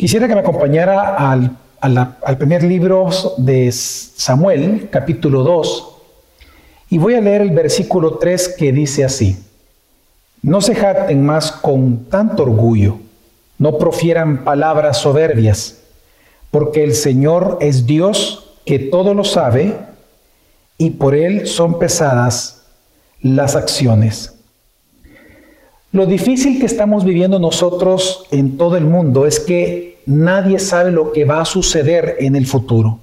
Quisiera que me acompañara al, primer libro de Samuel, capítulo 2, y voy a leer el versículo 3 que dice así. No se jacten más con tanto orgullo, no profieran palabras soberbias, porque el Señor es Dios que todo lo sabe y por Él son pesadas las acciones. Lo difícil que estamos viviendo nosotros en todo el mundo es que nadie sabe lo que va a suceder en el futuro.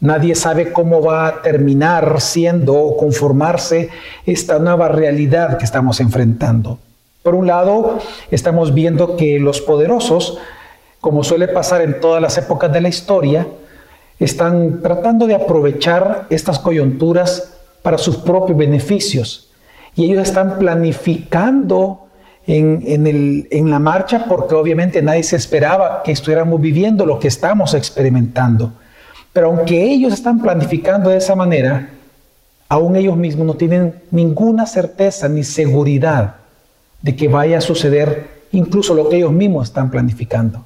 Nadie sabe cómo va a terminar siendo o conformarse esta nueva realidad que estamos enfrentando. Por un lado, estamos viendo que los poderosos, como suele pasar en todas las épocas de la historia, están tratando de aprovechar estas coyunturas para sus propios beneficios y ellos están planificando en, la marcha porque obviamente nadie se esperaba que estuviéramos viviendo lo que estamos experimentando. Pero aunque ellos están planificando de esa manera, aún ellos mismos no tienen ninguna certeza ni seguridad de que vaya a suceder incluso lo que ellos mismos están planificando.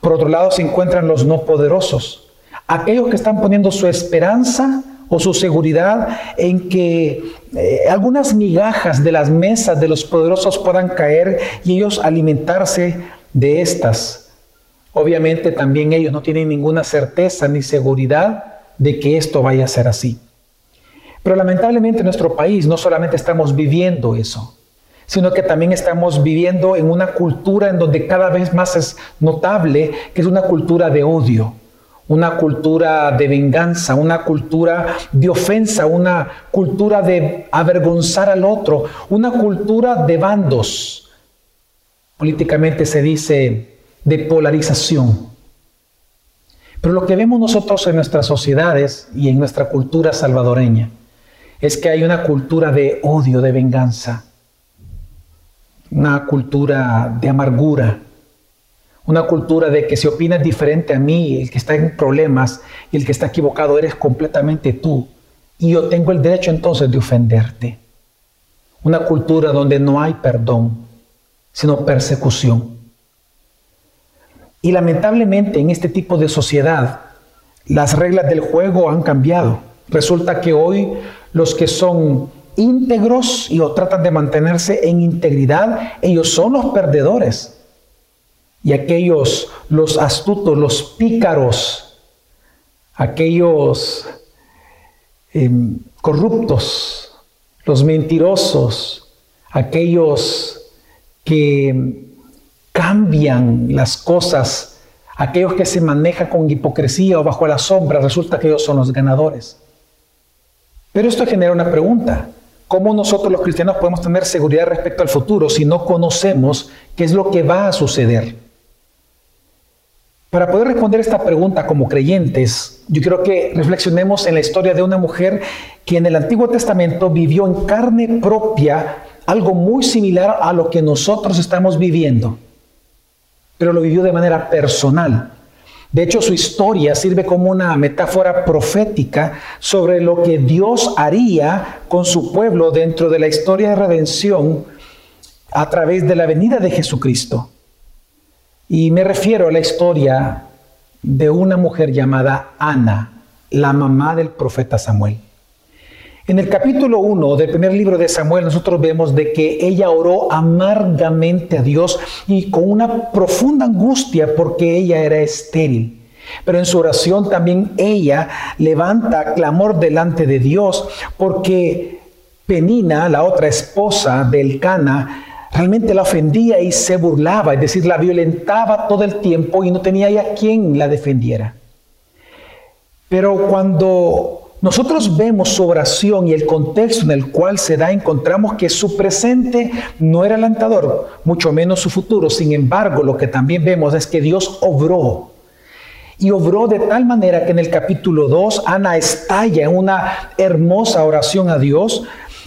Por otro lado se encuentran los no poderosos, aquellos que están poniendo su esperanza o su seguridad en que eh, algunas migajas de las mesas de los poderosos puedan caer y ellos alimentarse de estas. Obviamente también ellos no tienen ninguna certeza ni seguridad de que esto vaya a ser así. Pero lamentablemente en nuestro país no solamente estamos viviendo eso, sino que también estamos viviendo en una cultura en donde cada vez más es notable que es una cultura de odio una cultura de venganza, una cultura de ofensa, una cultura de avergonzar al otro, una cultura de bandos. Políticamente se dice de polarización. Pero lo que vemos nosotros en nuestras sociedades y en nuestra cultura salvadoreña es que hay una cultura de odio, de venganza, una cultura de amargura, una cultura de que si opinas diferente a mí, el que está en problemas y el que está equivocado eres completamente tú. Y yo tengo el derecho entonces de ofenderte. Una cultura donde no hay perdón, sino persecución. Y lamentablemente en este tipo de sociedad las reglas del juego han cambiado. Resulta que hoy los que son íntegros y o tratan de mantenerse en integridad, ellos son los perdedores y aquellos, los astutos, los pícaros, aquellos em, corruptos, los mentirosos, aquellos que cambian las cosas, aquellos que se manejan con hipocresía o bajo la sombra, resulta que ellos son los ganadores. Pero esto genera una pregunta. ¿Cómo nosotros los cristianos podemos tener seguridad respecto al futuro si no conocemos qué es lo que va a suceder? Para poder responder esta pregunta como creyentes, yo quiero que reflexionemos en la historia de una mujer que en el Antiguo Testamento vivió en carne propia algo muy similar a lo que nosotros estamos viviendo, pero lo vivió de manera personal. De hecho, su historia sirve como una metáfora profética sobre lo que Dios haría con su pueblo dentro de la historia de redención a través de la venida de Jesucristo. Y me refiero a la historia de una mujer llamada Ana, la mamá del profeta Samuel. En el capítulo 1 del primer libro de Samuel nosotros vemos de que ella oró amargamente a Dios y con una profunda angustia porque ella era estéril. Pero en su oración también ella levanta clamor delante de Dios porque Penina, la otra esposa del Cana, realmente la ofendía y se burlaba, es decir, la violentaba todo el tiempo y no tenía ya quien la defendiera. Pero cuando nosotros vemos su oración y el contexto en el cual se da, encontramos que su presente no era alentador, mucho menos su futuro. Sin embargo, lo que también vemos es que Dios obró. Y obró de tal manera que en el capítulo 2 Ana estalla en una hermosa oración a Dios,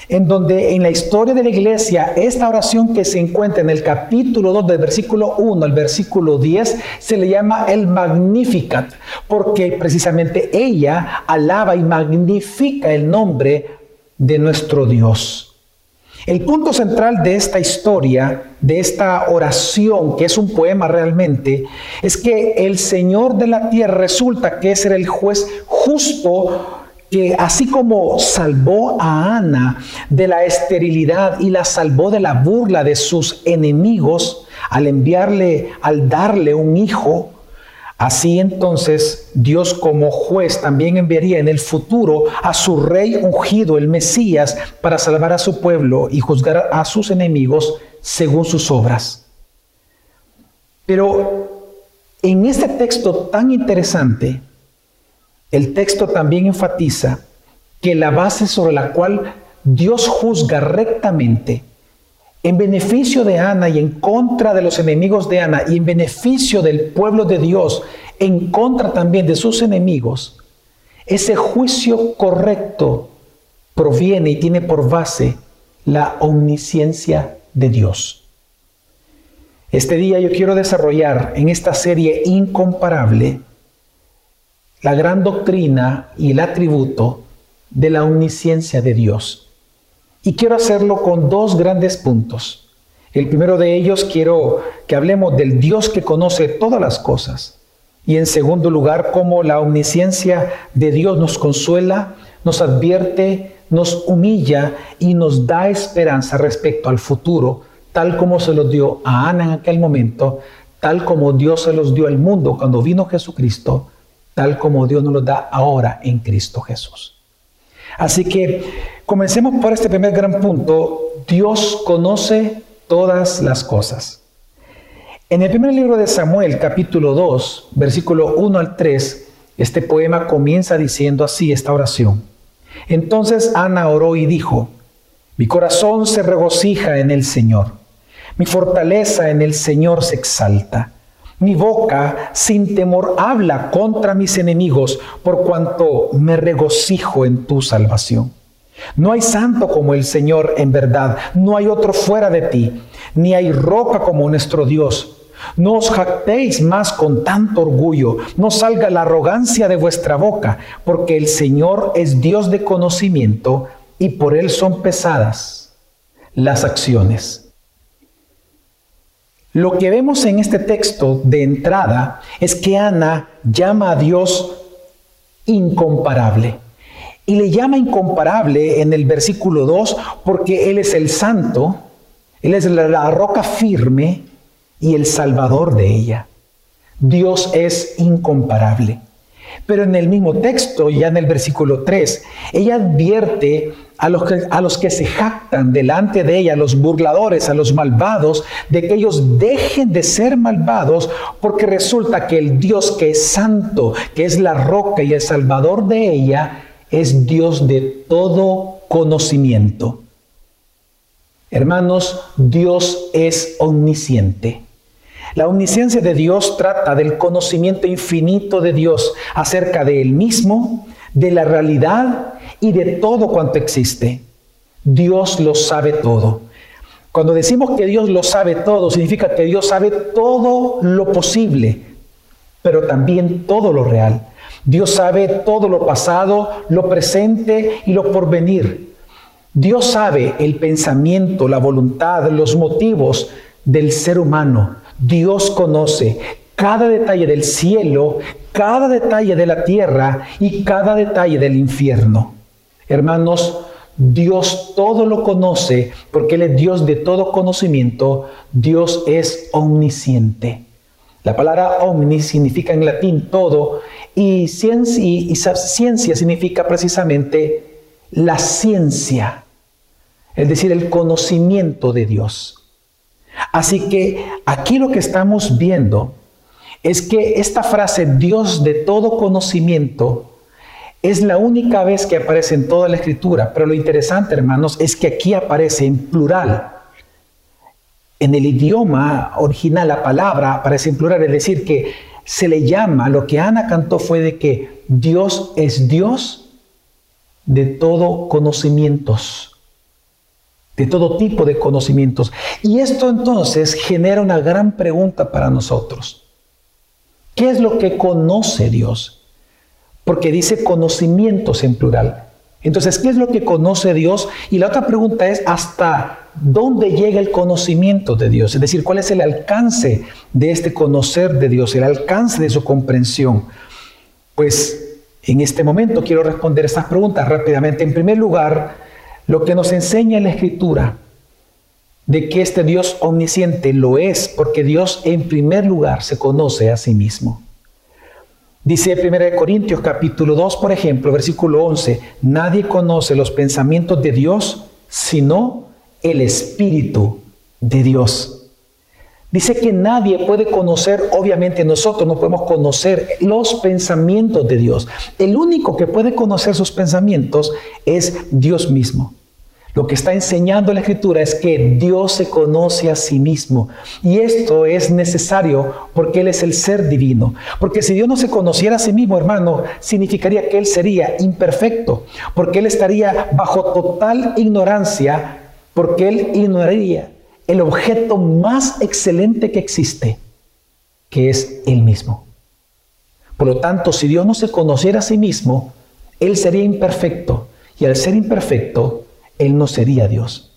en donde en la historia de la iglesia, esta oración que se encuentra en el capítulo 2 del versículo 1 al versículo 10 se le llama el Magnificat, porque precisamente ella alaba y magnifica el nombre de nuestro Dios. El punto central de esta historia, de esta oración, que es un poema realmente, es que el Señor de la tierra resulta que es el juez justo que así como salvó a Ana de la esterilidad y la salvó de la burla de sus enemigos al enviarle, al darle un hijo, Así entonces Dios como juez también enviaría en el futuro a su rey ungido, el Mesías, para salvar a su pueblo y juzgar a sus enemigos según sus obras. Pero en este texto tan interesante, el texto también enfatiza que la base sobre la cual Dios juzga rectamente en beneficio de Ana y en contra de los enemigos de Ana y en beneficio del pueblo de Dios, en contra también de sus enemigos, ese juicio correcto proviene y tiene por base la omnisciencia de Dios. Este día yo quiero desarrollar en esta serie incomparable la gran doctrina y el atributo de la omnisciencia de Dios. Y quiero hacerlo con dos grandes puntos. El primero de ellos quiero que hablemos del Dios que conoce todas las cosas. Y en segundo lugar, cómo la omnisciencia de Dios nos consuela, nos advierte, nos humilla y nos da esperanza respecto al futuro, tal como se los dio a Ana en aquel momento, tal como Dios se los dio al mundo cuando vino Jesucristo, tal como Dios nos lo da ahora en Cristo Jesús. Así que comencemos por este primer gran punto. Dios conoce todas las cosas. En el primer libro de Samuel, capítulo 2, versículo 1 al 3, este poema comienza diciendo así esta oración. Entonces Ana oró y dijo, mi corazón se regocija en el Señor, mi fortaleza en el Señor se exalta. Mi boca sin temor habla contra mis enemigos, por cuanto me regocijo en tu salvación. No hay santo como el Señor en verdad, no hay otro fuera de ti, ni hay roca como nuestro Dios. No os jactéis más con tanto orgullo, no salga la arrogancia de vuestra boca, porque el Señor es Dios de conocimiento y por Él son pesadas las acciones. Lo que vemos en este texto de entrada es que Ana llama a Dios incomparable. Y le llama incomparable en el versículo 2 porque Él es el santo, Él es la roca firme y el salvador de ella. Dios es incomparable. Pero en el mismo texto, ya en el versículo 3, ella advierte a los, que, a los que se jactan delante de ella, a los burladores, a los malvados, de que ellos dejen de ser malvados, porque resulta que el Dios que es santo, que es la roca y el salvador de ella, es Dios de todo conocimiento. Hermanos, Dios es omnisciente. La omnisciencia de Dios trata del conocimiento infinito de Dios acerca de Él mismo, de la realidad y de todo cuanto existe. Dios lo sabe todo. Cuando decimos que Dios lo sabe todo, significa que Dios sabe todo lo posible, pero también todo lo real. Dios sabe todo lo pasado, lo presente y lo porvenir. Dios sabe el pensamiento, la voluntad, los motivos del ser humano. Dios conoce cada detalle del cielo, cada detalle de la tierra y cada detalle del infierno. Hermanos, Dios todo lo conoce porque Él es Dios de todo conocimiento. Dios es omnisciente. La palabra omni significa en latín todo y ciencia, y ciencia significa precisamente la ciencia, es decir, el conocimiento de Dios. Así que aquí lo que estamos viendo es que esta frase Dios de todo conocimiento es la única vez que aparece en toda la escritura, pero lo interesante, hermanos, es que aquí aparece en plural. En el idioma original la palabra aparece en plural, es decir, que se le llama, lo que Ana cantó fue de que Dios es Dios de todo conocimientos de todo tipo de conocimientos. Y esto entonces genera una gran pregunta para nosotros. ¿Qué es lo que conoce Dios? Porque dice conocimientos en plural. Entonces, ¿qué es lo que conoce Dios? Y la otra pregunta es, ¿hasta dónde llega el conocimiento de Dios? Es decir, ¿cuál es el alcance de este conocer de Dios, el alcance de su comprensión? Pues en este momento quiero responder estas preguntas rápidamente. En primer lugar, lo que nos enseña la Escritura de que este Dios omnisciente lo es porque Dios en primer lugar se conoce a sí mismo. Dice 1 Corintios capítulo 2, por ejemplo, versículo 11, nadie conoce los pensamientos de Dios sino el Espíritu de Dios. Dice que nadie puede conocer, obviamente nosotros no podemos conocer los pensamientos de Dios. El único que puede conocer sus pensamientos es Dios mismo. Lo que está enseñando la escritura es que Dios se conoce a sí mismo. Y esto es necesario porque Él es el ser divino. Porque si Dios no se conociera a sí mismo, hermano, significaría que Él sería imperfecto. Porque Él estaría bajo total ignorancia. Porque Él ignoraría el objeto más excelente que existe, que es Él mismo. Por lo tanto, si Dios no se conociera a sí mismo, Él sería imperfecto. Y al ser imperfecto, él no sería Dios.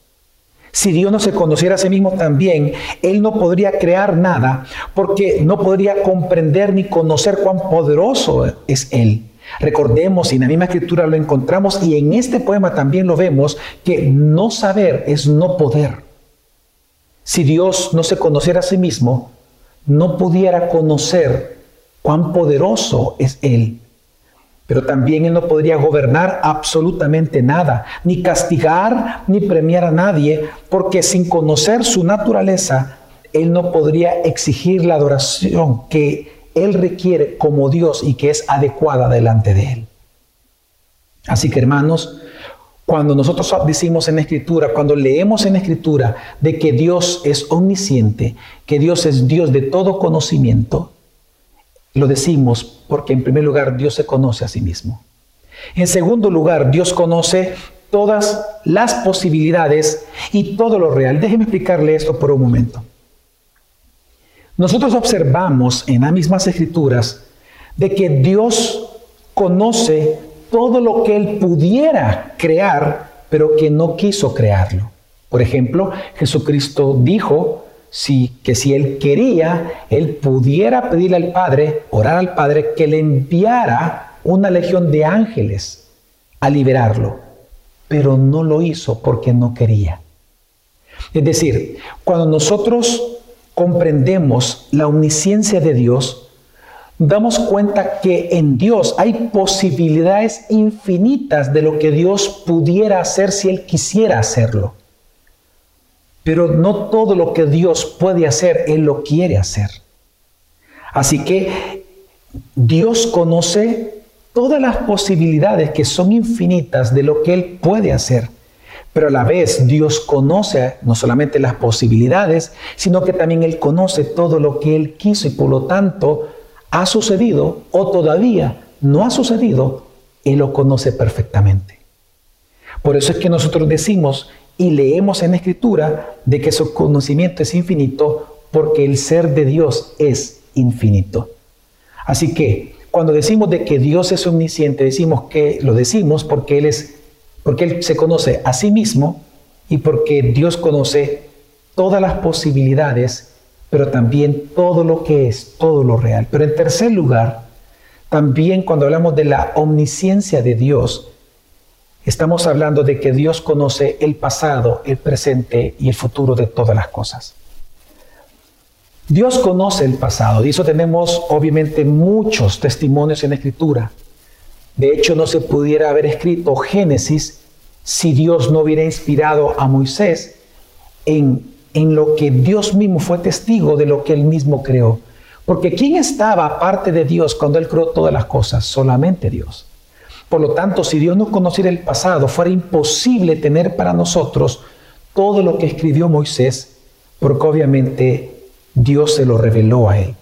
Si Dios no se conociera a sí mismo también, Él no podría crear nada porque no podría comprender ni conocer cuán poderoso es Él. Recordemos, y en la misma escritura lo encontramos, y en este poema también lo vemos, que no saber es no poder. Si Dios no se conociera a sí mismo, no pudiera conocer cuán poderoso es Él. Pero también Él no podría gobernar absolutamente nada, ni castigar, ni premiar a nadie, porque sin conocer su naturaleza, Él no podría exigir la adoración que Él requiere como Dios y que es adecuada delante de Él. Así que hermanos, cuando nosotros decimos en la Escritura, cuando leemos en la Escritura de que Dios es omnisciente, que Dios es Dios de todo conocimiento, lo decimos porque en primer lugar Dios se conoce a sí mismo. En segundo lugar, Dios conoce todas las posibilidades y todo lo real. Déjeme explicarle esto por un momento. Nosotros observamos en las mismas escrituras de que Dios conoce todo lo que Él pudiera crear, pero que no quiso crearlo. Por ejemplo, Jesucristo dijo, que si él quería, él pudiera pedirle al Padre, orar al Padre, que le enviara una legión de ángeles a liberarlo. Pero no lo hizo porque no quería. Es decir, cuando nosotros comprendemos la omnisciencia de Dios, damos cuenta que en Dios hay posibilidades infinitas de lo que Dios pudiera hacer si Él quisiera hacerlo. Pero no todo lo que Dios puede hacer, Él lo quiere hacer. Así que Dios conoce todas las posibilidades que son infinitas de lo que Él puede hacer. Pero a la vez Dios conoce no solamente las posibilidades, sino que también Él conoce todo lo que Él quiso y por lo tanto ha sucedido o todavía no ha sucedido, Él lo conoce perfectamente. Por eso es que nosotros decimos y leemos en la Escritura de que su conocimiento es infinito porque el ser de Dios es infinito. Así que cuando decimos de que Dios es omnisciente, decimos que lo decimos porque Él es, porque Él se conoce a sí mismo y porque Dios conoce todas las posibilidades, pero también todo lo que es, todo lo real. Pero en tercer lugar, también cuando hablamos de la omnisciencia de Dios, Estamos hablando de que Dios conoce el pasado, el presente y el futuro de todas las cosas. Dios conoce el pasado, y eso tenemos obviamente muchos testimonios en la Escritura. De hecho, no se pudiera haber escrito Génesis si Dios no hubiera inspirado a Moisés en, en lo que Dios mismo fue testigo de lo que él mismo creó. Porque ¿quién estaba aparte de Dios cuando él creó todas las cosas? Solamente Dios. Por lo tanto, si Dios no conociera el pasado, fuera imposible tener para nosotros todo lo que escribió Moisés, porque obviamente Dios se lo reveló a él.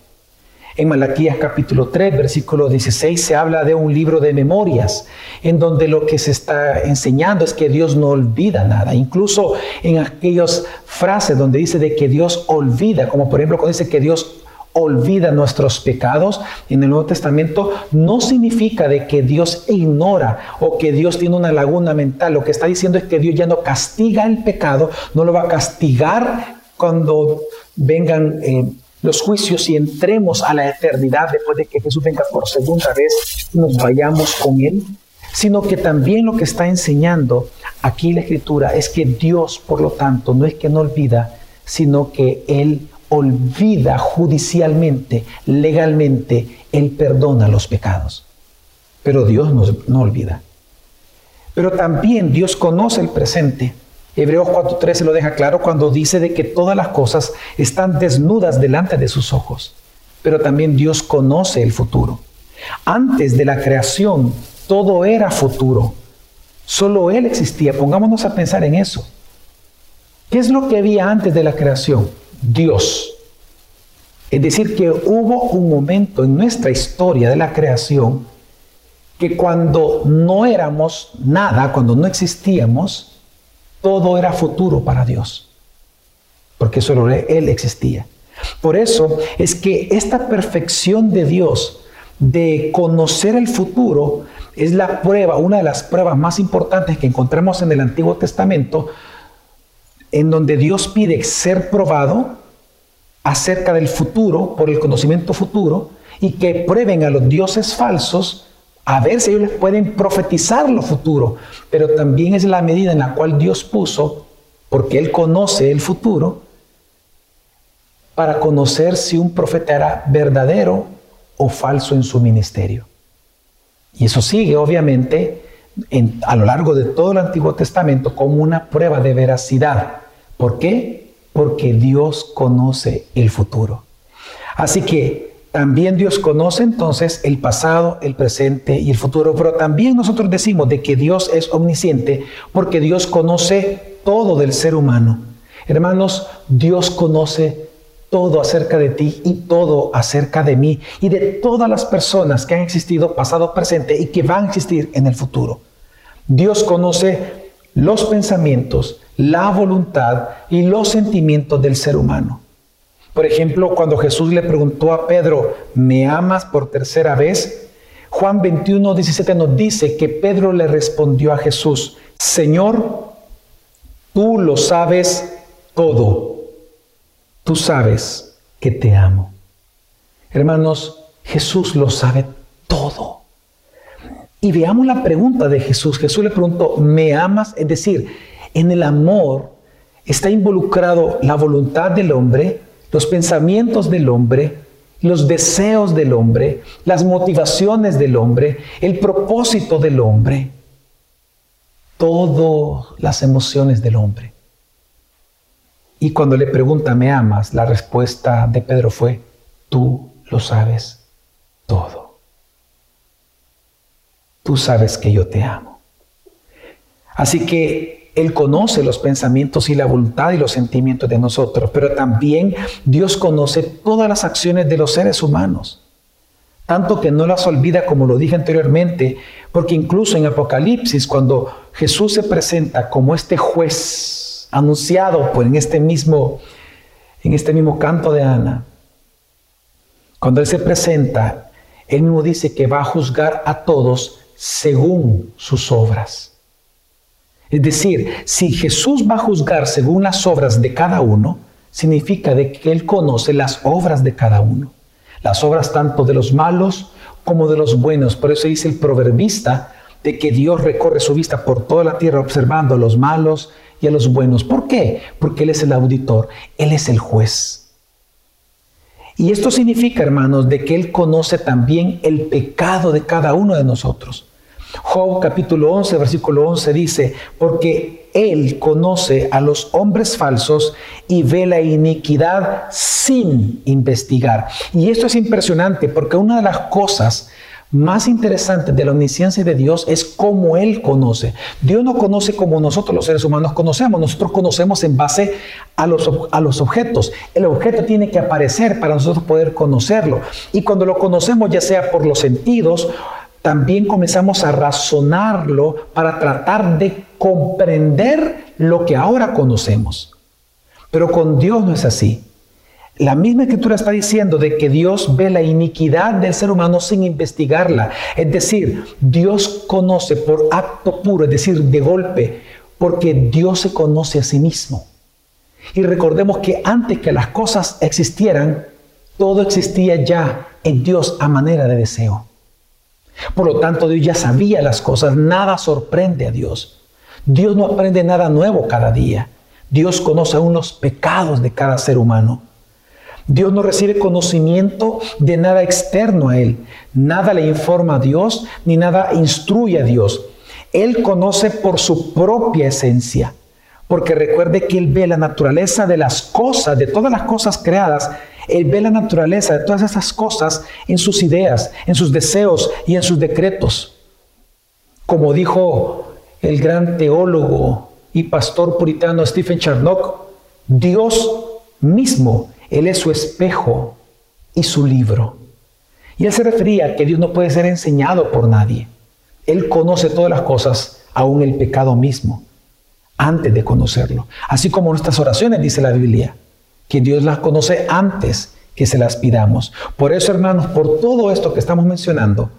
En Malaquías capítulo 3, versículo 16, se habla de un libro de memorias, en donde lo que se está enseñando es que Dios no olvida nada. Incluso en aquellas frases donde dice de que Dios olvida, como por ejemplo cuando dice que Dios olvida nuestros pecados en el Nuevo Testamento no significa de que Dios ignora o que Dios tiene una laguna mental. Lo que está diciendo es que Dios ya no castiga el pecado, no lo va a castigar cuando vengan eh, los juicios y entremos a la eternidad después de que Jesús venga por segunda vez y nos vayamos con Él, sino que también lo que está enseñando aquí la Escritura es que Dios, por lo tanto, no es que no olvida, sino que Él olvida judicialmente, legalmente, Él perdona los pecados. Pero Dios no, olvida. Pero también Dios conoce el presente. Hebreos 4.13 lo deja claro cuando dice de que todas las cosas están desnudas delante de sus ojos. Pero también Dios conoce el futuro. Antes de la creación, todo era futuro. Solo Él existía. Pongámonos a pensar en eso. ¿Qué es lo que había antes de la creación? Dios. Es decir, que hubo un momento en nuestra historia de la creación que cuando no éramos nada, cuando no existíamos, todo era futuro para Dios. Porque solo Él existía. Por eso es que esta perfección de Dios de conocer el futuro es la prueba, una de las pruebas más importantes que encontramos en el Antiguo Testamento, en donde Dios pide ser probado acerca del futuro, por el conocimiento futuro, y que prueben a los dioses falsos a ver si ellos les pueden profetizar lo futuro. Pero también es la medida en la cual Dios puso, porque Él conoce el futuro, para conocer si un profeta era verdadero o falso en su ministerio. Y eso sigue, obviamente, a lo largo de todo el Antiguo Testamento como una prueba de veracidad. ¿Por qué? Porque Dios conoce el futuro. Así que también Dios conoce entonces el pasado, el presente y el futuro, pero también nosotros decimos de que Dios es omnisciente porque Dios conoce todo del ser humano. Hermanos, Dios conoce todo acerca de ti y todo acerca de mí y de todas las personas que han existido pasado, presente y que van a existir en el futuro. Dios conoce los pensamientos, la voluntad y los sentimientos del ser humano. Por ejemplo, cuando Jesús le preguntó a Pedro, ¿me amas por tercera vez? Juan 21, 17 nos dice que Pedro le respondió a Jesús, Señor, tú lo sabes todo. Tú sabes que te amo. Hermanos, Jesús lo sabe todo. Y veamos la pregunta de Jesús. Jesús le preguntó, ¿me amas? Es decir, en el amor está involucrado la voluntad del hombre, los pensamientos del hombre, los deseos del hombre, las motivaciones del hombre, el propósito del hombre, todas las emociones del hombre. Y cuando le pregunta, ¿me amas? La respuesta de Pedro fue, tú lo sabes todo tú sabes que yo te amo. Así que Él conoce los pensamientos y la voluntad y los sentimientos de nosotros, pero también Dios conoce todas las acciones de los seres humanos. Tanto que no las olvida como lo dije anteriormente, porque incluso en Apocalipsis, cuando Jesús se presenta como este juez anunciado por en este mismo, en este mismo canto de Ana, cuando Él se presenta, Él mismo dice que va a juzgar a todos según sus obras. Es decir, si Jesús va a juzgar según las obras de cada uno, significa de que Él conoce las obras de cada uno. Las obras tanto de los malos como de los buenos. Por eso dice el proverbista de que Dios recorre su vista por toda la tierra observando a los malos y a los buenos. ¿Por qué? Porque Él es el auditor, Él es el juez. Y esto significa, hermanos, de que Él conoce también el pecado de cada uno de nosotros. Job capítulo 11, versículo 11 dice, porque Él conoce a los hombres falsos y ve la iniquidad sin investigar. Y esto es impresionante porque una de las cosas más interesantes de la omnisciencia de Dios es cómo Él conoce. Dios no conoce como nosotros los seres humanos conocemos. Nosotros conocemos en base a los, a los objetos. El objeto tiene que aparecer para nosotros poder conocerlo. Y cuando lo conocemos, ya sea por los sentidos, también comenzamos a razonarlo para tratar de comprender lo que ahora conocemos. Pero con Dios no es así. la misma escritura está diciendo de que Dios ve la iniquidad del ser humano sin investigarla. Es decir, Dios conoce por acto puro, es decir, de golpe, porque Dios se conoce a sí mismo. Y recordemos que antes que las cosas existieran, todo existía ya en Dios a manera de deseo. Por lo tanto, Dios ya sabía las cosas, nada sorprende a Dios. Dios no aprende nada nuevo cada día. Dios conoce aún los pecados de cada ser humano. Dios no recibe conocimiento de nada externo a Él. Nada le informa a Dios ni nada instruye a Dios. Él conoce por su propia esencia. Porque recuerde que Él ve la naturaleza de las cosas, de todas las cosas creadas. Él ve la naturaleza de todas esas cosas en sus ideas, en sus deseos y en sus decretos. Como dijo el gran teólogo y pastor puritano Stephen Charnock, Dios mismo él es su espejo y su libro. Y él se refería a que Dios no puede ser enseñado por nadie. Él conoce todas las cosas, aún el pecado mismo, antes de conocerlo. Así como nuestras oraciones, dice la Biblia, que Dios las conoce antes que se las pidamos. Por eso, hermanos, por todo esto que estamos mencionando,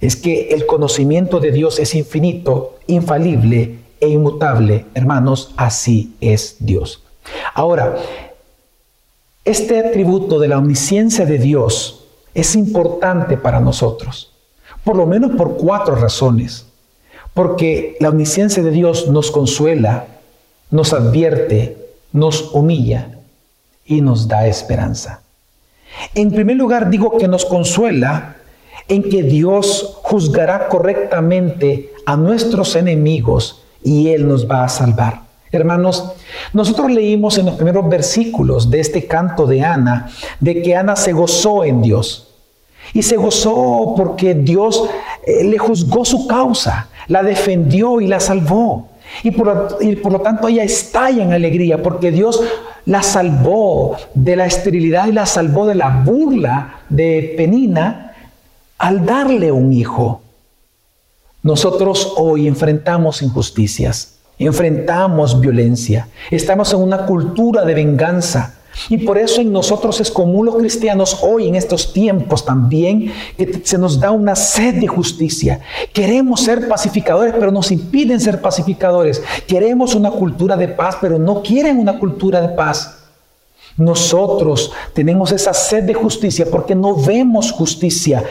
es que el conocimiento de Dios es infinito, infalible e inmutable. Hermanos, así es Dios. Ahora, este atributo de la omnisciencia de Dios es importante para nosotros, por lo menos por cuatro razones. Porque la omnisciencia de Dios nos consuela, nos advierte, nos humilla y nos da esperanza. En primer lugar, digo que nos consuela en que Dios juzgará correctamente a nuestros enemigos y Él nos va a salvar. Hermanos, nosotros leímos en los primeros versículos de este canto de Ana de que Ana se gozó en Dios. Y se gozó porque Dios le juzgó su causa, la defendió y la salvó. Y por, y por lo tanto ella estalla en alegría porque Dios la salvó de la esterilidad y la salvó de la burla de Penina al darle un hijo. Nosotros hoy enfrentamos injusticias enfrentamos violencia, estamos en una cultura de venganza. Y por eso en nosotros es común los cristianos hoy en estos tiempos también que se nos da una sed de justicia. Queremos ser pacificadores, pero nos impiden ser pacificadores. Queremos una cultura de paz, pero no quieren una cultura de paz. Nosotros tenemos esa sed de justicia porque no vemos justicia.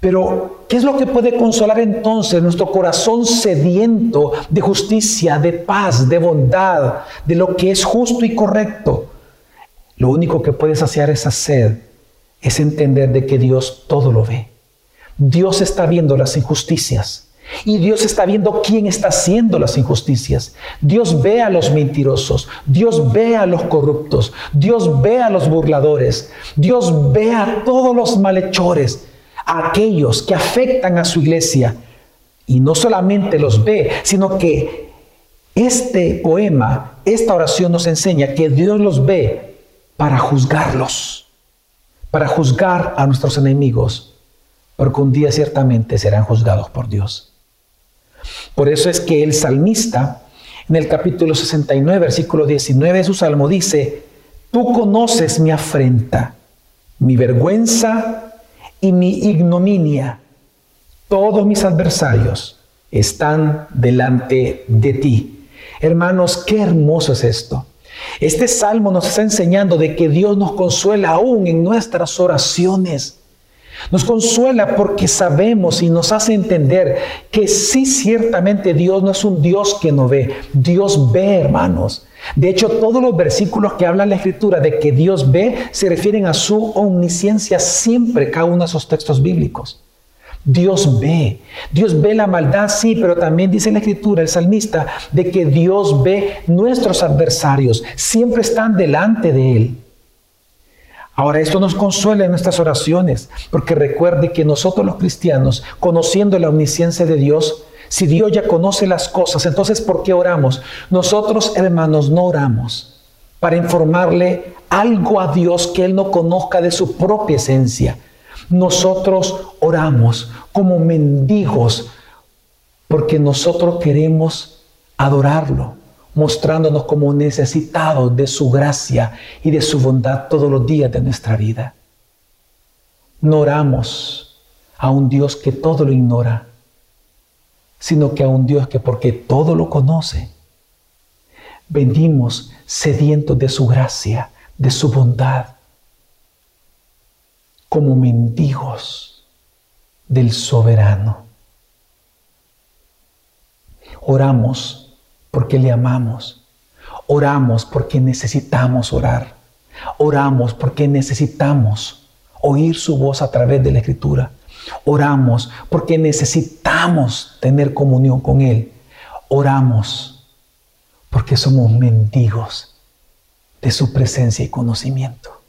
Pero, ¿qué es lo que puede consolar entonces nuestro corazón sediento de justicia, de paz, de bondad, de lo que es justo y correcto? Lo único que puede saciar esa sed es entender de que Dios todo lo ve. Dios está viendo las injusticias. Y Dios está viendo quién está haciendo las injusticias. Dios ve a los mentirosos, Dios ve a los corruptos, Dios ve a los burladores, Dios ve a todos los malhechores a aquellos que afectan a su iglesia. Y no solamente los ve, sino que este poema, esta oración nos enseña que Dios los ve para juzgarlos, para juzgar a nuestros enemigos, porque un día ciertamente serán juzgados por Dios. Por eso es que el salmista, en el capítulo 69, versículo 19 de su salmo, dice, tú conoces mi afrenta, mi vergüenza y mi ignominia. Todos mis adversarios están delante de ti. Hermanos, qué hermoso es esto. Este salmo nos está enseñando de que Dios nos consuela aún en nuestras oraciones. Nos consuela porque sabemos y nos hace entender que sí, ciertamente Dios no es un Dios que no ve. Dios ve, hermanos. De hecho, todos los versículos que hablan la Escritura de que Dios ve se refieren a su omnisciencia siempre, cada uno de esos textos bíblicos. Dios ve, Dios ve la maldad, sí, pero también dice la Escritura, el salmista, de que Dios ve nuestros adversarios, siempre están delante de Él. Ahora, esto nos consuela en nuestras oraciones, porque recuerde que nosotros los cristianos, conociendo la omnisciencia de Dios, si Dios ya conoce las cosas, entonces ¿por qué oramos? Nosotros, hermanos, no oramos para informarle algo a Dios que Él no conozca de su propia esencia. Nosotros oramos como mendigos porque nosotros queremos adorarlo, mostrándonos como necesitados de su gracia y de su bondad todos los días de nuestra vida. No oramos a un Dios que todo lo ignora, sino que a un Dios que porque todo lo conoce, venimos sedientos de su gracia, de su bondad, como mendigos del soberano. Oramos porque le amamos. Oramos porque necesitamos orar. Oramos porque necesitamos oír su voz a través de la escritura. Oramos porque necesitamos tener comunión con Él. Oramos porque somos mendigos de su presencia y conocimiento.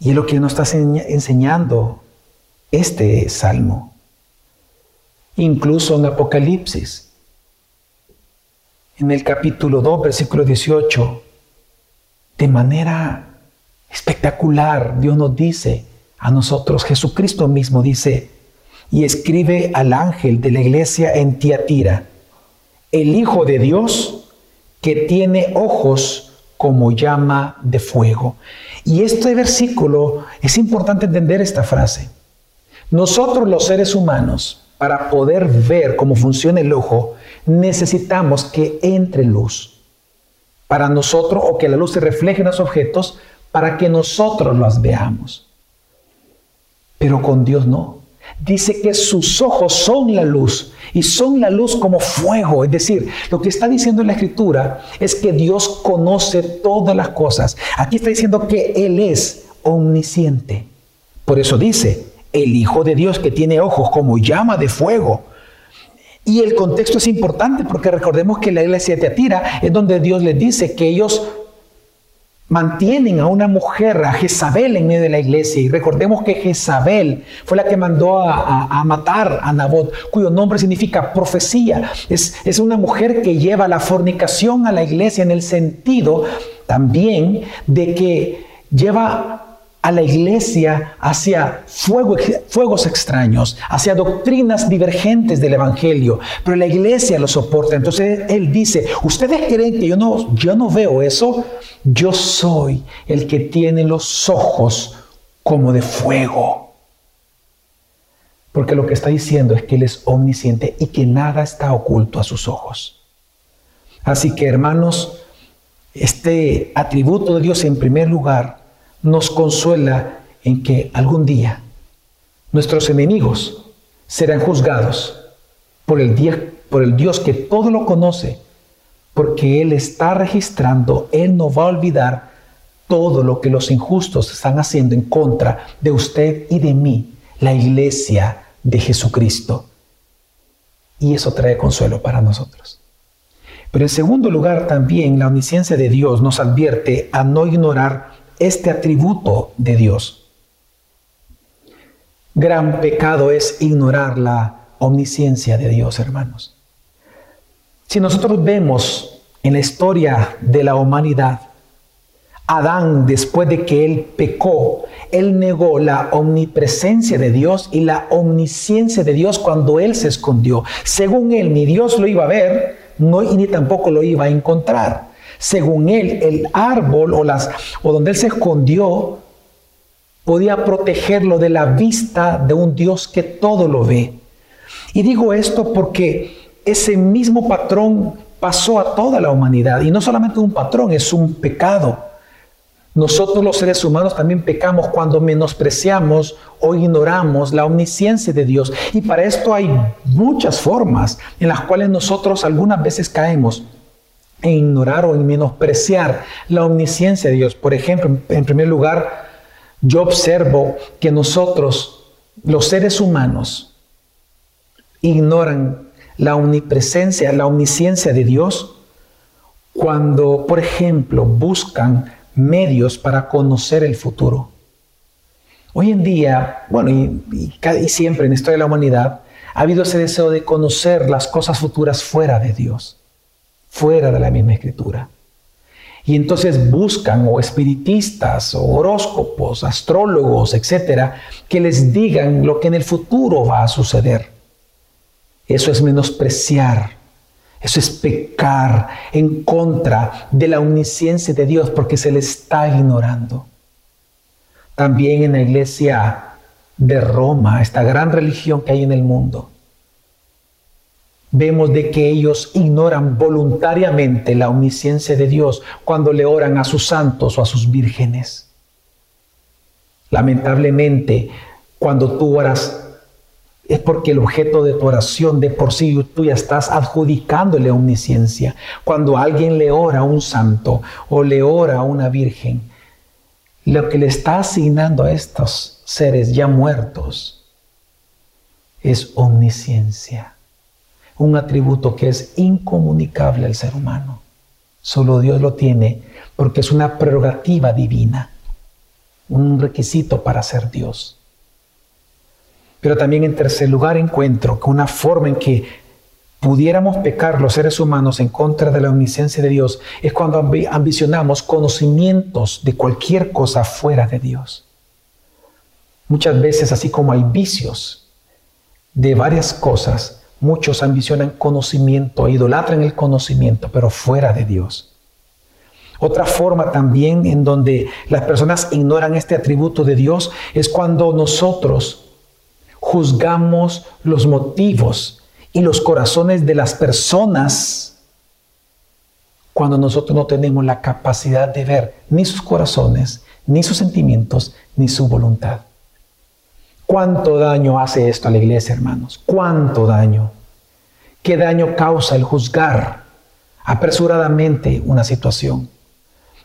Y es lo que nos está enseñando este salmo. Incluso en Apocalipsis, en el capítulo 2, versículo 18, de manera espectacular, Dios nos dice a nosotros, Jesucristo mismo dice, y escribe al ángel de la iglesia en Tiatira, el Hijo de Dios que tiene ojos como llama de fuego. Y este versículo es importante entender esta frase. Nosotros los seres humanos, para poder ver cómo funciona el ojo, necesitamos que entre luz. Para nosotros, o que la luz se refleje en los objetos, para que nosotros los veamos. Pero con Dios no dice que sus ojos son la luz y son la luz como fuego. Es decir, lo que está diciendo en la escritura es que Dios conoce todas las cosas. Aquí está diciendo que Él es omnisciente. Por eso dice, el Hijo de Dios que tiene ojos como llama de fuego. Y el contexto es importante porque recordemos que la iglesia de Teatira es donde Dios les dice que ellos mantienen a una mujer, a Jezabel en medio de la iglesia. Y recordemos que Jezabel fue la que mandó a, matar a Nabot, cuyo nombre significa profecía. Es, es una mujer que lleva la fornicación a la iglesia en el sentido también de que lleva a la iglesia hacia fuegos extraños, hacia doctrinas divergentes del Evangelio, pero la iglesia lo soporta. Entonces él dice, ¿ustedes creen que yo no, yo no veo eso? Yo soy el que tiene los ojos como de fuego. Porque lo que está diciendo es que Él es omnisciente y que nada está oculto a sus ojos. Así que hermanos, este atributo de Dios en primer lugar nos consuela en que algún día nuestros enemigos serán juzgados por el, por el Dios que todo lo conoce, porque Él está registrando, Él no va a olvidar todo lo que los injustos están haciendo en contra de usted y de mí, la iglesia de Jesucristo. Y eso trae consuelo para nosotros. Pero en segundo lugar, también la omnisciencia de Dios nos advierte a no ignorar este atributo de Dios. Gran pecado es ignorar la omnisciencia de Dios, hermanos. Si nosotros vemos en la historia de la humanidad, Adán, después de que él pecó, él negó la omnipresencia de Dios y la omnisciencia de Dios cuando él se escondió. Según él, ni Dios lo iba a ver, no, ni tampoco lo iba a encontrar según él, el árbol o, las, o donde él se escondió podía protegerlo de la vista de un Dios que todo lo ve. Y digo esto porque ese mismo patrón pasó a toda la humanidad. Y no solamente un patrón, es un pecado. Nosotros los seres humanos también pecamos cuando menospreciamos o ignoramos la omnisciencia de Dios. Y para esto hay muchas formas en las cuales nosotros algunas veces caemos en ignorar o en menospreciar la omnisciencia de Dios. Por ejemplo, en primer lugar, yo observo que nosotros, los seres humanos, ignoran la omnipresencia, la omnisciencia de Dios cuando, por ejemplo, buscan medios para conocer el futuro. Hoy en día, bueno, y, y, siempre en la historia de la humanidad, ha habido ese deseo de conocer las cosas futuras fuera de Dios fuera de la misma escritura. Y entonces buscan o espiritistas o horóscopos, astrólogos, etcétera, que les digan lo que en el futuro va a suceder. Eso es menospreciar Eso es pecar en contra de la omnisciencia de Dios porque se le está ignorando. También en la iglesia de Roma, esta gran religión que hay en el mundo, vemos de que ellos ignoran voluntariamente la omnisciencia de Dios cuando le oran a sus santos o a sus vírgenes. Lamentablemente, cuando tú oras, es porque el objeto de tu oración de por sí tú ya estás adjudicándole omnisciencia. Cuando alguien le ora a un santo o le ora a una virgen, lo que le está asignando a estos seres ya muertos es omnisciencia, un atributo que es incomunicable al ser humano. Solo Dios lo tiene porque es una prerrogativa divina, un requisito para ser Dios. Pero también en tercer lugar encuentro que una forma en que pudiéramos pecar los seres humanos en contra de la omnisciencia de Dios es cuando ambicionamos conocimientos de cualquier cosa fuera de Dios. Muchas veces, así como hay vicios de varias cosas, muchos ambicionan conocimiento, idolatran el conocimiento, pero fuera de Dios. Otra forma también en donde las personas ignoran este atributo de Dios es cuando nosotros juzgamos los motivos y los corazones de las personas cuando nosotros no tenemos la capacidad de ver ni sus corazones, ni sus sentimientos, ni su voluntad. ¿Cuánto daño hace esto a la iglesia, hermanos? ¿Cuánto daño? ¿Qué daño causa el juzgar apresuradamente una situación?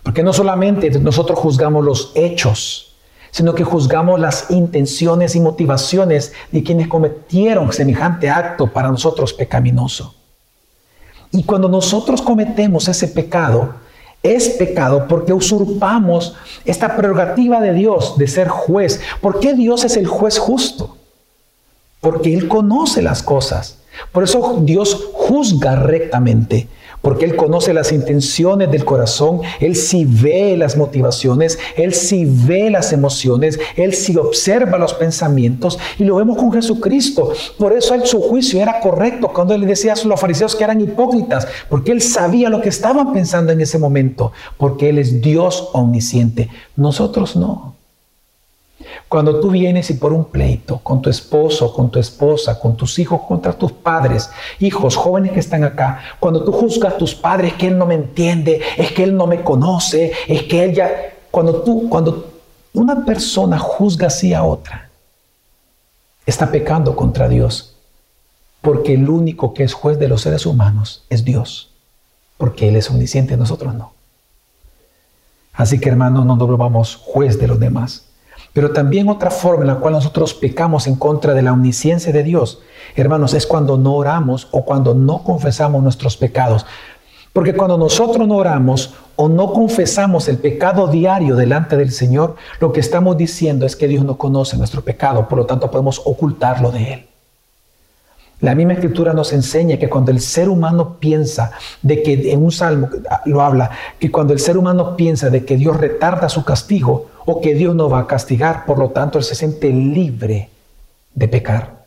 Porque no solamente nosotros juzgamos los hechos, sino que juzgamos las intenciones y motivaciones de quienes cometieron semejante acto para nosotros pecaminoso. Y cuando nosotros cometemos ese pecado, es pecado porque usurpamos esta prerrogativa de Dios de ser juez. ¿Por qué Dios es el juez justo? Porque Él conoce las cosas. Por eso Dios juzga rectamente porque Él conoce las intenciones del corazón, Él sí ve las motivaciones, Él sí ve las emociones, Él sí observa los pensamientos y lo vemos con Jesucristo. Por eso él, su juicio era correcto cuando Él le decía a los fariseos que eran hipócritas, porque Él sabía lo que estaban pensando en ese momento, porque Él es Dios omnisciente. Nosotros no. Cuando tú vienes y por un pleito con tu esposo, con tu esposa, con tus hijos, contra tus padres, hijos, jóvenes que están acá, cuando tú juzgas a tus padres que él no me entiende, es que él no me conoce, es que él ya, cuando tú, cuando una persona juzga así a otra, está pecando contra Dios, porque el único que es juez de los seres humanos es Dios, porque Él es omnisciente, nosotros no. Así que hermanos, no nos volvamos juez de los demás. Pero también otra forma en la cual nosotros pecamos en contra de la omnisciencia de Dios, hermanos, es cuando no oramos o cuando no confesamos nuestros pecados. Porque cuando nosotros no oramos o no confesamos el pecado diario delante del Señor, lo que estamos diciendo es que Dios no conoce nuestro pecado, por lo tanto podemos ocultarlo de Él. La misma escritura nos enseña que cuando el ser humano piensa de que, en un salmo lo habla, que cuando el ser humano piensa de que Dios retarda su castigo o que Dios no va a castigar, por lo tanto él se siente libre de pecar.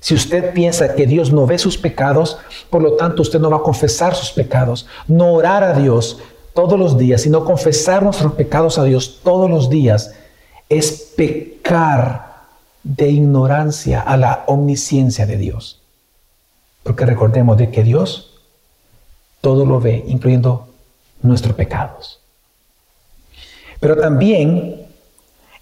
Si usted piensa que Dios no ve sus pecados, por lo tanto usted no va a confesar sus pecados, no orar a Dios todos los días, sino confesar nuestros pecados a Dios todos los días, es pecar de ignorancia a la omnisciencia de Dios. Porque recordemos de que Dios todo lo ve, incluyendo nuestros pecados. Pero también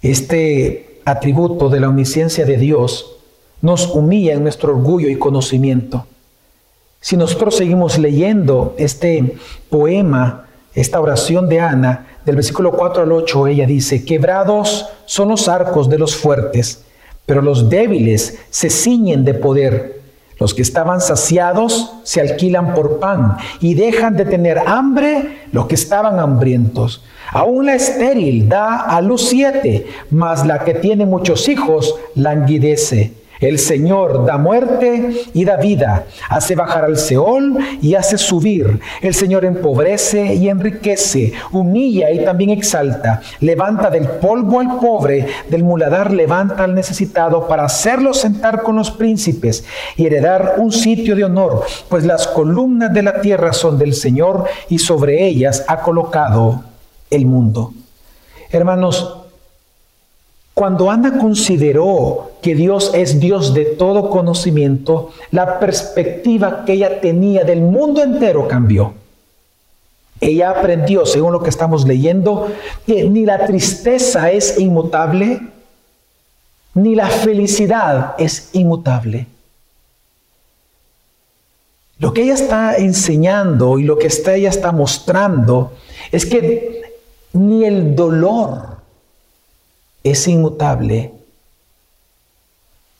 este atributo de la omnisciencia de Dios nos humilla en nuestro orgullo y conocimiento. Si nosotros seguimos leyendo este poema, esta oración de Ana, del versículo 4 al 8, ella dice, quebrados son los arcos de los fuertes pero los débiles se ciñen de poder. Los que estaban saciados se alquilan por pan y dejan de tener hambre los que estaban hambrientos. Aún la estéril da a luz siete, mas la que tiene muchos hijos languidece. El Señor da muerte y da vida, hace bajar al Seol y hace subir. El Señor empobrece y enriquece, humilla y también exalta, levanta del polvo al pobre, del muladar levanta al necesitado para hacerlo sentar con los príncipes y heredar un sitio de honor, pues las columnas de la tierra son del Señor y sobre ellas ha colocado el mundo. Hermanos, cuando Ana consideró que Dios es Dios de todo conocimiento, la perspectiva que ella tenía del mundo entero cambió. Ella aprendió, según lo que estamos leyendo, que ni la tristeza es inmutable, ni la felicidad es inmutable. Lo que ella está enseñando y lo que ella está mostrando es que ni el dolor es inmutable,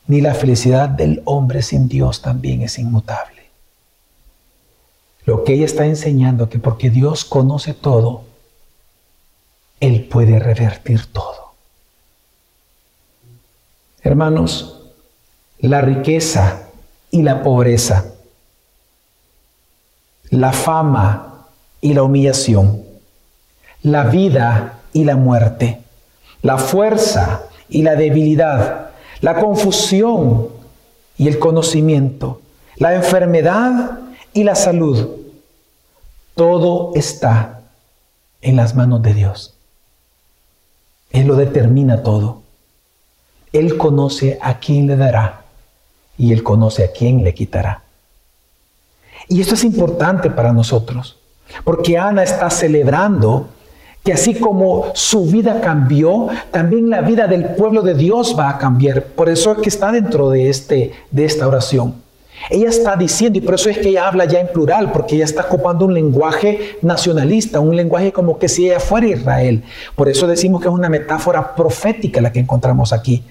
ni la felicidad del hombre sin Dios también es inmutable. Lo que ella está enseñando que porque Dios conoce todo, Él puede revertir todo. Hermanos, la riqueza y la pobreza, la fama y la humillación, la vida y la muerte, la fuerza y la debilidad, la confusión y el conocimiento, la enfermedad y la salud. Todo está en las manos de Dios. Él lo determina todo. Él conoce a quién le dará y Él conoce a quién le quitará. Y esto es importante para nosotros, porque Ana está celebrando que así como su vida cambió, también la vida del pueblo de Dios va a cambiar. Por eso es que está dentro de, este, de esta oración. Ella está diciendo, y por eso es que ella habla ya en plural, porque ella está ocupando un lenguaje nacionalista, un lenguaje como que si ella fuera Israel. Por eso decimos que es una metáfora profética la que encontramos aquí.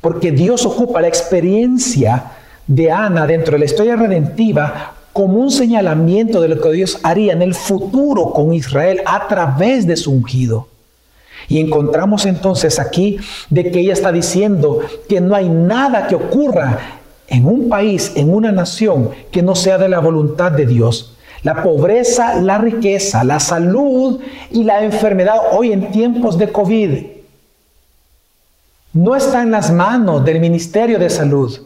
Porque Dios ocupa la experiencia de Ana dentro de la historia redentiva como un señalamiento de lo que Dios haría en el futuro con Israel a través de su ungido. Y encontramos entonces aquí de que ella está diciendo que no hay nada que ocurra en un país, en una nación, que no sea de la voluntad de Dios. La pobreza, la riqueza, la salud y la enfermedad hoy en tiempos de COVID no está en las manos del Ministerio de Salud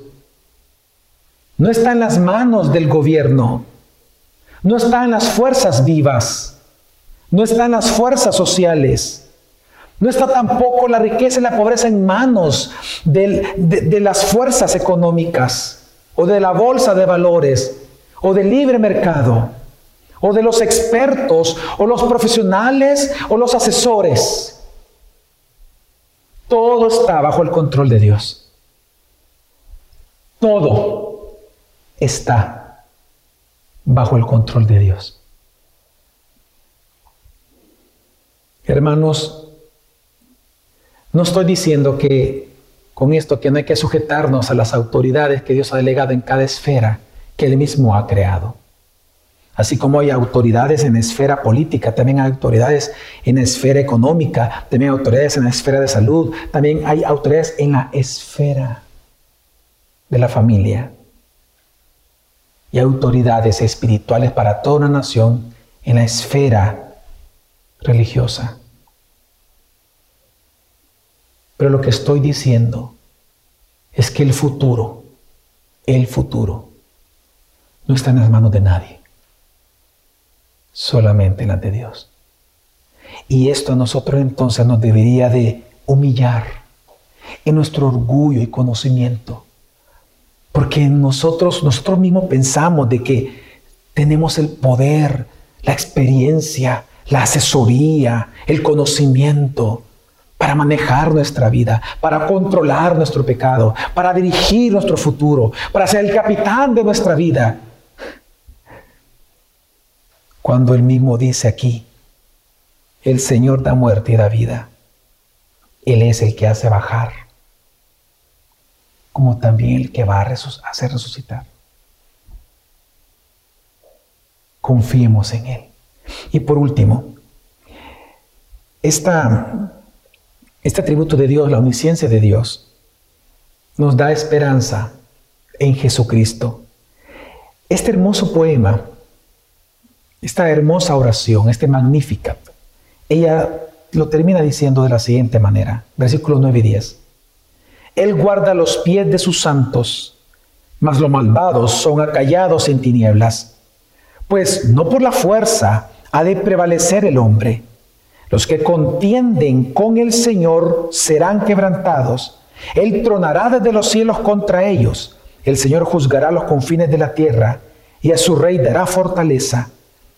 no está en las manos del gobierno, no está en las fuerzas vivas, no está en las fuerzas sociales, no está tampoco la riqueza y la pobreza en manos de, de las fuerzas económicas o de la bolsa de valores o del libre mercado o de los expertos o los profesionales o los asesores. Todo está bajo el control de Dios. Todo está bajo el control de Dios. Hermanos, no estoy diciendo que con esto que no hay que sujetarnos a las autoridades que Dios ha delegado en cada esfera que Él mismo ha creado. Así como hay autoridades en esfera política, también hay autoridades en esfera económica, también hay autoridades en la esfera de salud, también hay autoridades en la esfera de la familia y autoridades espirituales para toda una nación en la esfera religiosa. Pero lo que estoy diciendo es que el futuro, el futuro, no está en las manos de nadie, solamente en las de Dios. Y esto a nosotros entonces nos debería de humillar en nuestro orgullo y conocimiento porque nosotros, nosotros mismos pensamos de que tenemos el poder, la experiencia, la asesoría, el conocimiento para manejar nuestra vida, para controlar nuestro pecado, para dirigir nuestro futuro, para ser el capitán de nuestra vida. Cuando él mismo dice aquí, el Señor da muerte y da vida, Él es el que hace bajar como también el que va a hacer resucitar. Confiemos en Él. Y por último, esta, este atributo de Dios, la omnisciencia de Dios, nos da esperanza en Jesucristo. Este hermoso poema, esta hermosa oración, este Magnificat, ella lo termina diciendo de la siguiente manera, versículos 9 y 10. Él guarda los pies de sus santos, mas los malvados son acallados en tinieblas. Pues no por la fuerza ha de prevalecer el hombre. Los que contienden con el Señor serán quebrantados. Él tronará desde los cielos contra ellos. El Señor juzgará los confines de la tierra y a su rey dará fortaleza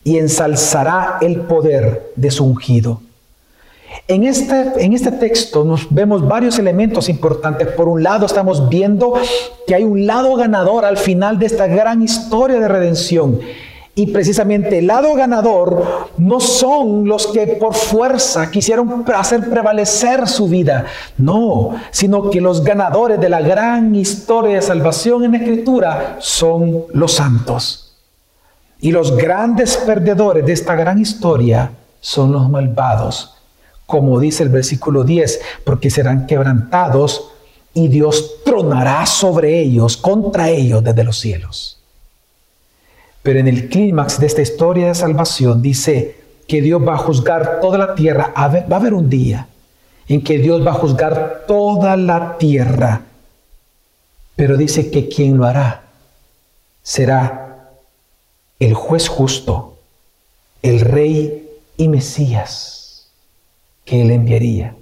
y ensalzará el poder de su ungido. En este, en este texto nos vemos varios elementos importantes. Por un lado estamos viendo que hay un lado ganador al final de esta gran historia de redención. Y precisamente el lado ganador no son los que por fuerza quisieron hacer prevalecer su vida, no, sino que los ganadores de la gran historia de salvación en la Escritura son los santos. Y los grandes perdedores de esta gran historia son los malvados, como dice el versículo 10, porque serán quebrantados y Dios tronará sobre ellos, contra ellos desde los cielos. Pero en el clímax de esta historia de salvación dice que Dios va a juzgar toda la tierra. Va a haber un día en que Dios va a juzgar toda la tierra. Pero dice que quien lo hará será el juez justo, el rey y Mesías que él enviaría.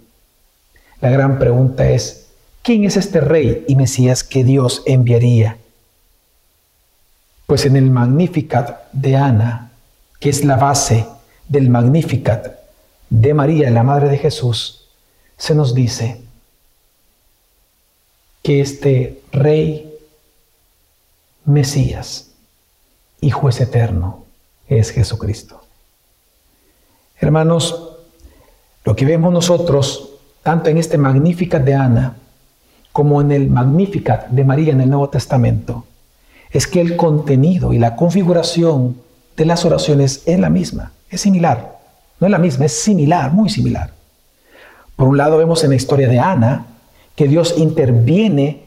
La gran pregunta es, ¿quién es este rey y Mesías que Dios enviaría? Pues en el Magnificat de Ana, que es la base del Magnificat de María, la Madre de Jesús, se nos dice que este rey Mesías y juez eterno es Jesucristo. Hermanos, lo que vemos nosotros, tanto en este Magnificat de Ana como en el Magnificat de María en el Nuevo Testamento, es que el contenido y la configuración de las oraciones es la misma, es similar. No es la misma, es similar, muy similar. Por un lado vemos en la historia de Ana que Dios interviene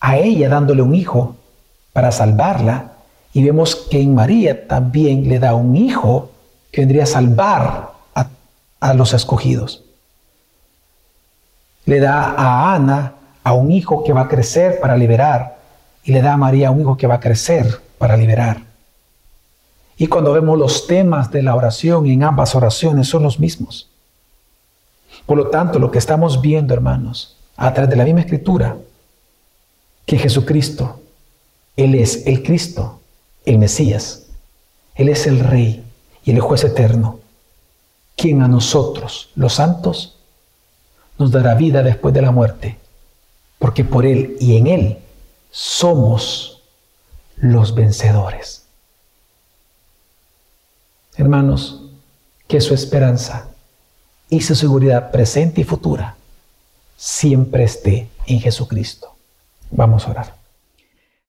a ella dándole un hijo para salvarla y vemos que en María también le da un hijo que vendría a salvar a, los escogidos. Le da a Ana a un hijo que va a crecer para liberar y le da a María un hijo que va a crecer para liberar. Y cuando vemos los temas de la oración en ambas oraciones son los mismos. Por lo tanto, lo que estamos viendo, hermanos, a través de la misma escritura, que Jesucristo, Él es el Cristo, el Mesías. Él es el Rey y el Juez eterno, quien a nosotros, los santos, nos dará vida después de la muerte, porque por Él y en Él somos los vencedores. Hermanos, que su esperanza y su seguridad presente y futura siempre esté en Jesucristo. Vamos a orar.